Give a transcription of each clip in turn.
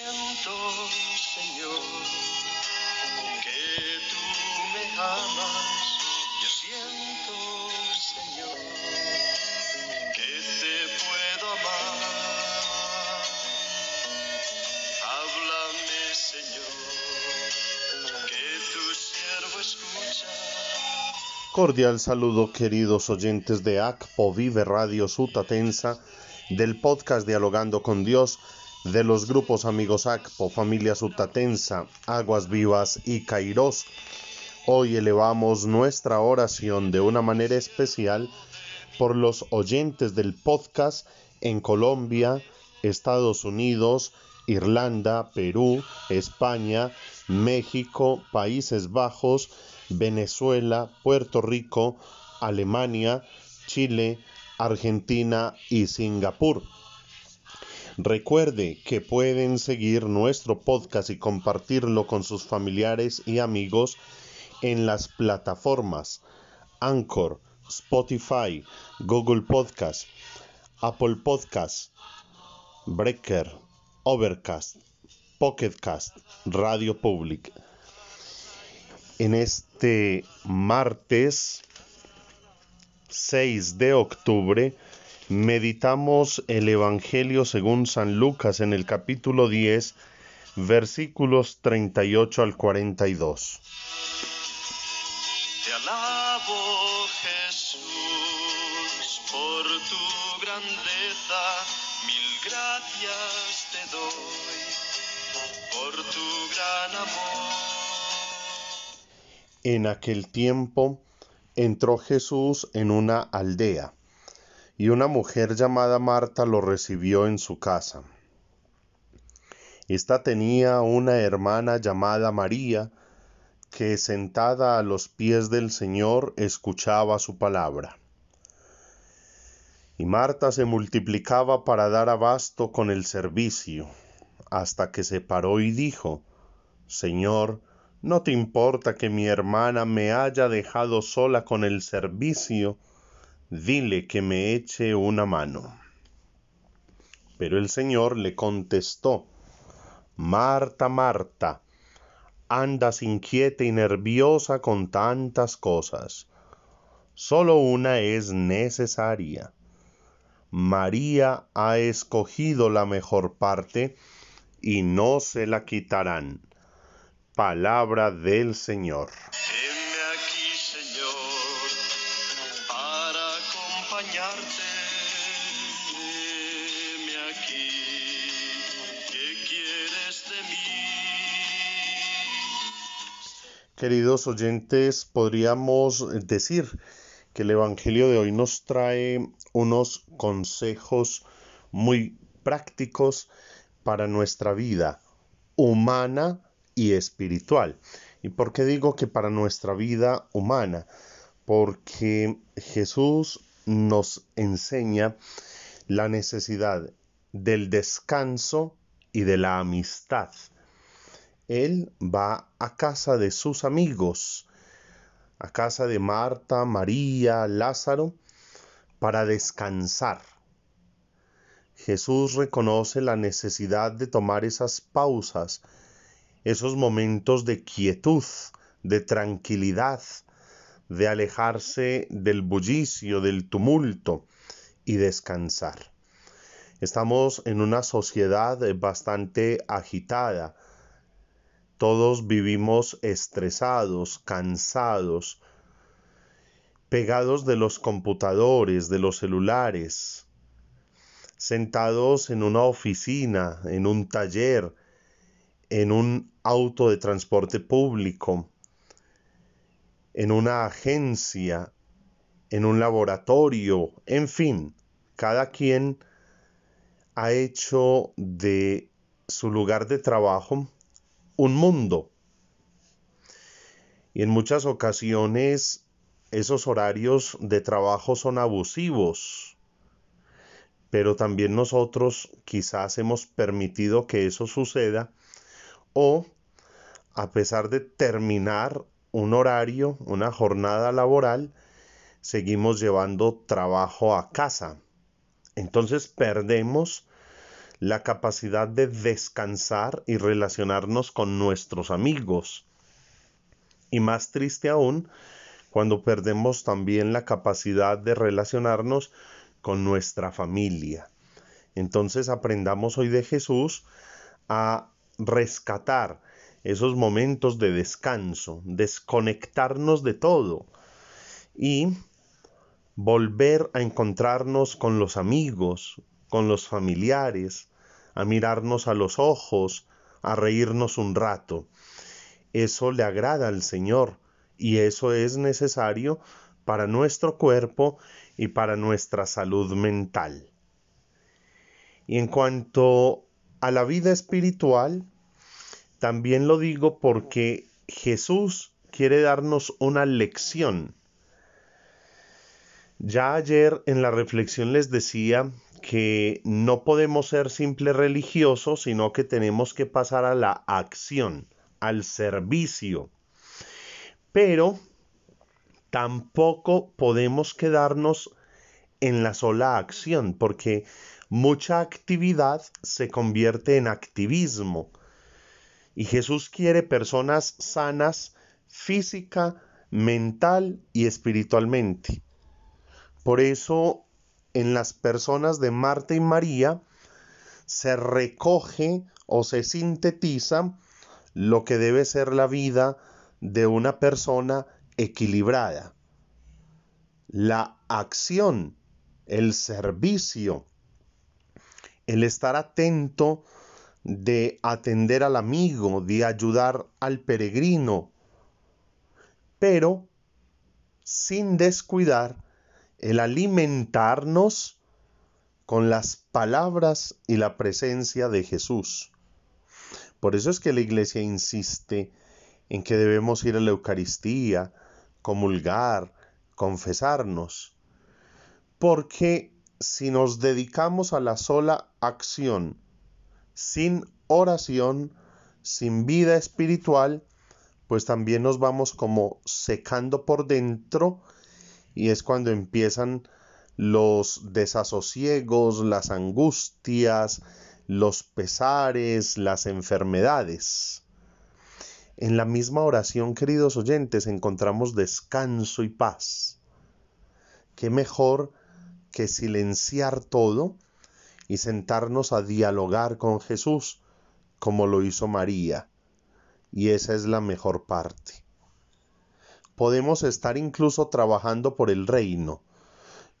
siento, Señor, que tú me amas. Yo siento, Señor, que te puedo amar. Háblame, Señor, que tu siervo escucha. Cordial saludo queridos oyentes de ACPO Vive Radio Sutatensa, del podcast Dialogando con Dios, de los grupos Amigos ACPO, Familia Sutatensa, Aguas Vivas y Kairos. Hoy elevamos nuestra oración de una manera especial por los oyentes del podcast en Colombia, Estados Unidos, Irlanda, Perú, España, México, Países Bajos, Venezuela, Puerto Rico, Alemania, Chile, Argentina y Singapur. Recuerde que pueden seguir nuestro podcast y compartirlo con sus familiares y amigos en las plataformas Anchor, Spotify, Google Podcast, Apple Podcast, Breaker, Overcast, Pocketcast, Radio Public. En este martes 6 de octubre meditamos el Evangelio según San Lucas en el capítulo 10, versículos 38 al 42. Te alabo, Jesús, por tu grandeza. Mil gracias te doy por tu gran amor. En aquel tiempo entró Jesús en una aldea, y una mujer llamada Marta lo recibió en su casa. Esta tenía una hermana llamada María, que sentada a los pies del Señor escuchaba su palabra. Y Marta se multiplicaba para dar abasto con el servicio, hasta que se paró y dijo, Señor, ¿no te importa que mi hermana me haya dejado sola con el servicio? Dile que me eche una mano. Pero el Señor le contestó, Marta, Marta, andas inquieta y nerviosa con tantas cosas. Solo una es necesaria. María ha escogido la mejor parte y no se la quitarán. Palabra del Señor. ¿Qué quieres de mí? Queridos oyentes, podríamos decir que el Evangelio de hoy nos trae unos consejos muy prácticos para nuestra vida humana y espiritual. ¿Y por qué digo que para nuestra vida humana? Porque Jesús nos enseña la necesidad del descanso y de la amistad. Él va a casa de sus amigos, a casa de Marta, María, Lázaro, para descansar. Jesús reconoce la necesidad de tomar esas pausas, esos momentos de quietud, de tranquilidad, de alejarse del bullicio, del tumulto y descansar. Estamos en una sociedad bastante agitada. Todos vivimos estresados, cansados, pegados de los computadores, de los celulares, sentados en una oficina, en un taller, en un auto de transporte público, en una agencia, en un laboratorio, en fin, cada quien ha hecho de su lugar de trabajo un mundo. Y en muchas ocasiones esos horarios de trabajo son abusivos, pero también nosotros quizás hemos permitido que eso suceda o a pesar de terminar un horario, una jornada laboral, seguimos llevando trabajo a casa. Entonces perdemos la capacidad de descansar y relacionarnos con nuestros amigos. Y más triste aún, cuando perdemos también la capacidad de relacionarnos con nuestra familia. Entonces aprendamos hoy de Jesús a rescatar esos momentos de descanso, desconectarnos de todo y volver a encontrarnos con los amigos, con los familiares, a mirarnos a los ojos, a reírnos un rato. Eso le agrada al Señor y eso es necesario para nuestro cuerpo y para nuestra salud mental. Y en cuanto a la vida espiritual, también lo digo porque Jesús quiere darnos una lección. Ya ayer en la reflexión les decía que no podemos ser simples religiosos, sino que tenemos que pasar a la acción, al servicio. Pero tampoco podemos quedarnos en la sola acción, porque mucha actividad se convierte en activismo. Y Jesús quiere personas sanas física, mental y espiritualmente. Por eso en las personas de Marta y María se recoge o se sintetiza lo que debe ser la vida de una persona equilibrada. La acción, el servicio, el estar atento de atender al amigo, de ayudar al peregrino, pero sin descuidar el alimentarnos con las palabras y la presencia de Jesús. Por eso es que la iglesia insiste en que debemos ir a la Eucaristía, comulgar, confesarnos, porque si nos dedicamos a la sola acción, sin oración, sin vida espiritual, pues también nos vamos como secando por dentro y es cuando empiezan los desasosiegos, las angustias, los pesares, las enfermedades. En la misma oración, queridos oyentes, encontramos descanso y paz. ¿Qué mejor que silenciar todo y sentarnos a dialogar con Jesús como lo hizo María? Y esa es la mejor parte podemos estar incluso trabajando por el reino.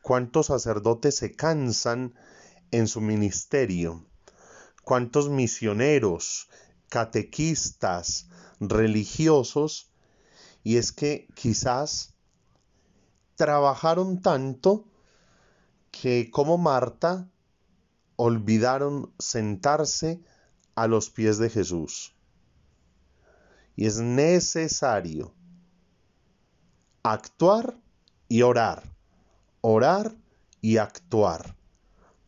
¿Cuántos sacerdotes se cansan en su ministerio? ¿Cuántos misioneros, catequistas, religiosos? Y es que quizás trabajaron tanto que como Marta olvidaron sentarse a los pies de Jesús. Y es necesario actuar y orar, orar y actuar,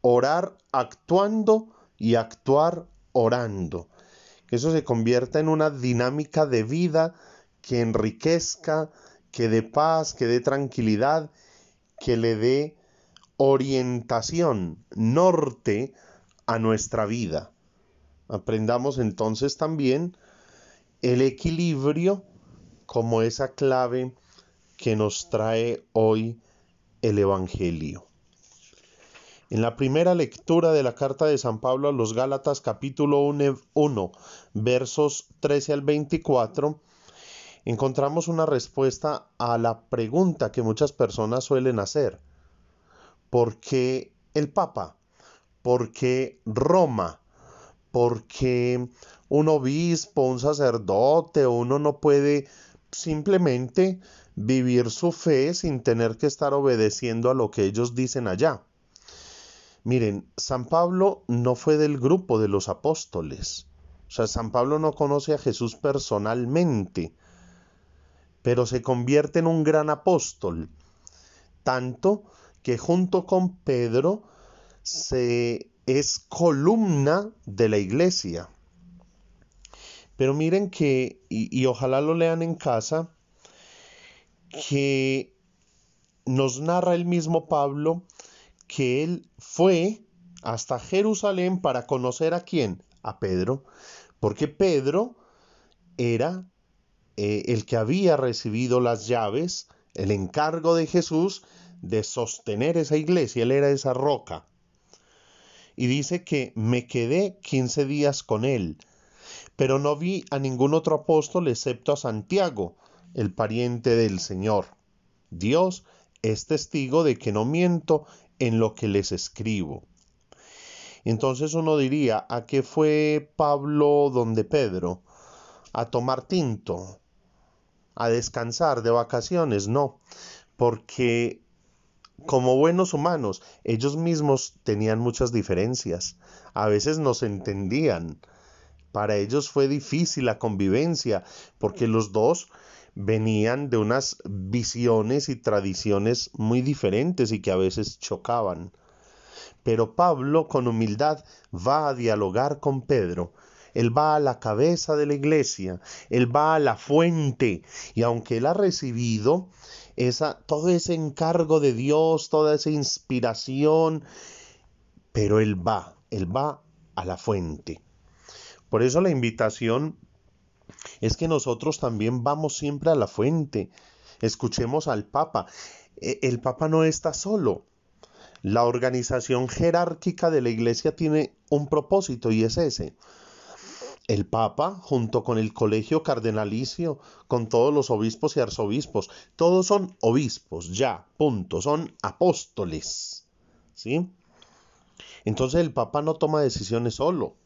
orar actuando y actuar orando. Que eso se convierta en una dinámica de vida que enriquezca, que dé paz, que dé tranquilidad, que le dé orientación, norte a nuestra vida. Aprendamos entonces también el equilibrio como esa clave que nos trae hoy el Evangelio. En la primera lectura de la carta de San Pablo a los Gálatas capítulo 1, versos 13 al 24, encontramos una respuesta a la pregunta que muchas personas suelen hacer. ¿Por qué el Papa? ¿Por qué Roma? ¿Por qué un obispo, un sacerdote, uno no puede simplemente vivir su fe sin tener que estar obedeciendo a lo que ellos dicen allá. Miren, San Pablo no fue del grupo de los apóstoles. O sea, San Pablo no conoce a Jesús personalmente, pero se convierte en un gran apóstol, tanto que junto con Pedro se es columna de la iglesia. Pero miren que, y, ojalá lo lean en casa, que nos narra el mismo Pablo que él fue hasta Jerusalén para conocer a quién, a Pedro, porque Pedro era eh, el que había recibido las llaves, el encargo de Jesús de sostener esa iglesia, él era esa roca. Y dice que me quedé 15 días con él, pero no vi a ningún otro apóstol excepto a Santiago, el pariente del Señor. Dios es testigo de que no miento en lo que les escribo. Entonces uno diría, ¿a qué fue Pablo donde Pedro? ¿A tomar tinto? ¿A descansar de vacaciones? No, porque como buenos humanos, ellos mismos tenían muchas diferencias. A veces no se entendían. Para ellos fue difícil la convivencia, porque los dos venían de unas visiones y tradiciones muy diferentes y que a veces chocaban. Pero Pablo con humildad va a dialogar con Pedro. Él va a la cabeza de la iglesia, él va a la fuente y aunque él ha recibido esa, todo ese encargo de Dios, toda esa inspiración, pero él va, él va a la fuente. Por eso la invitación es que nosotros también vamos siempre a la fuente. Escuchemos al Papa. E, el Papa no está solo. La organización jerárquica de la Iglesia tiene un propósito y es ese. El Papa, junto con el colegio cardenalicio, con todos los obispos y arzobispos, todos son obispos, ya, punto, son apóstoles. ¿Sí? Entonces el Papa no toma decisiones solo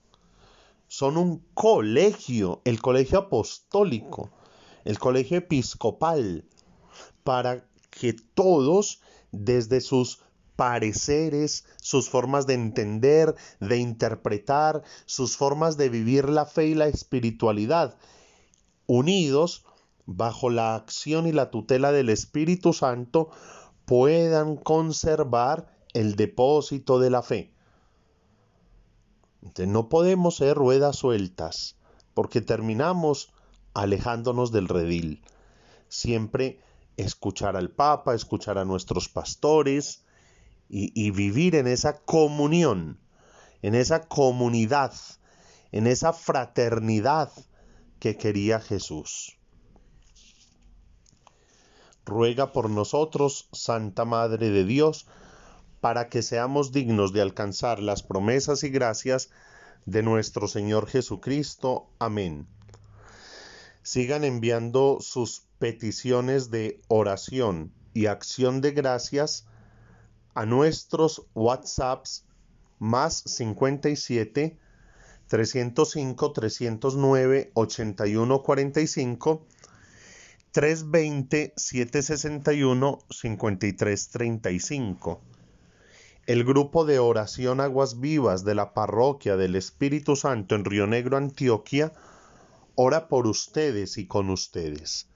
son un colegio, el colegio apostólico, el colegio episcopal, para que todos, desde sus pareceres, sus formas de entender, de interpretar, sus formas de vivir la fe y la espiritualidad, unidos bajo la acción y la tutela del Espíritu Santo, puedan conservar el depósito de la fe no podemos ser ruedas sueltas porque terminamos alejándonos del redil. Siempre escuchar al Papa, escuchar a nuestros pastores y, y vivir en esa comunión, en esa comunidad, en esa fraternidad que quería Jesús. Ruega por nosotros, Santa Madre de Dios, para que seamos dignos de alcanzar las promesas y gracias de nuestro Señor Jesucristo. Amén. Sigan enviando sus peticiones de oración y acción de gracias a nuestros WhatsApps más 57 305 309 8145 320 761 5335 el grupo de oración Aguas Vivas de la Parroquia del Espíritu Santo en Río Negro, Antioquia, ora por ustedes y con ustedes.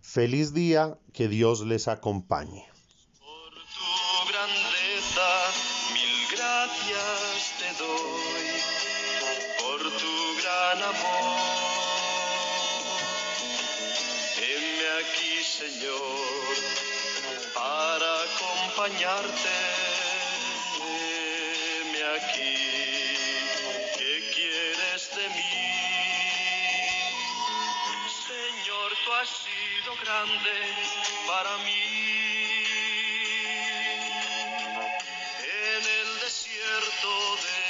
Feliz día, que Dios les acompañe. Gran amor. Heme aquí, Señor, para acompañarte aquí. ¿Qué quieres de mí? Señor, tú has sido grande para mí. En el desierto de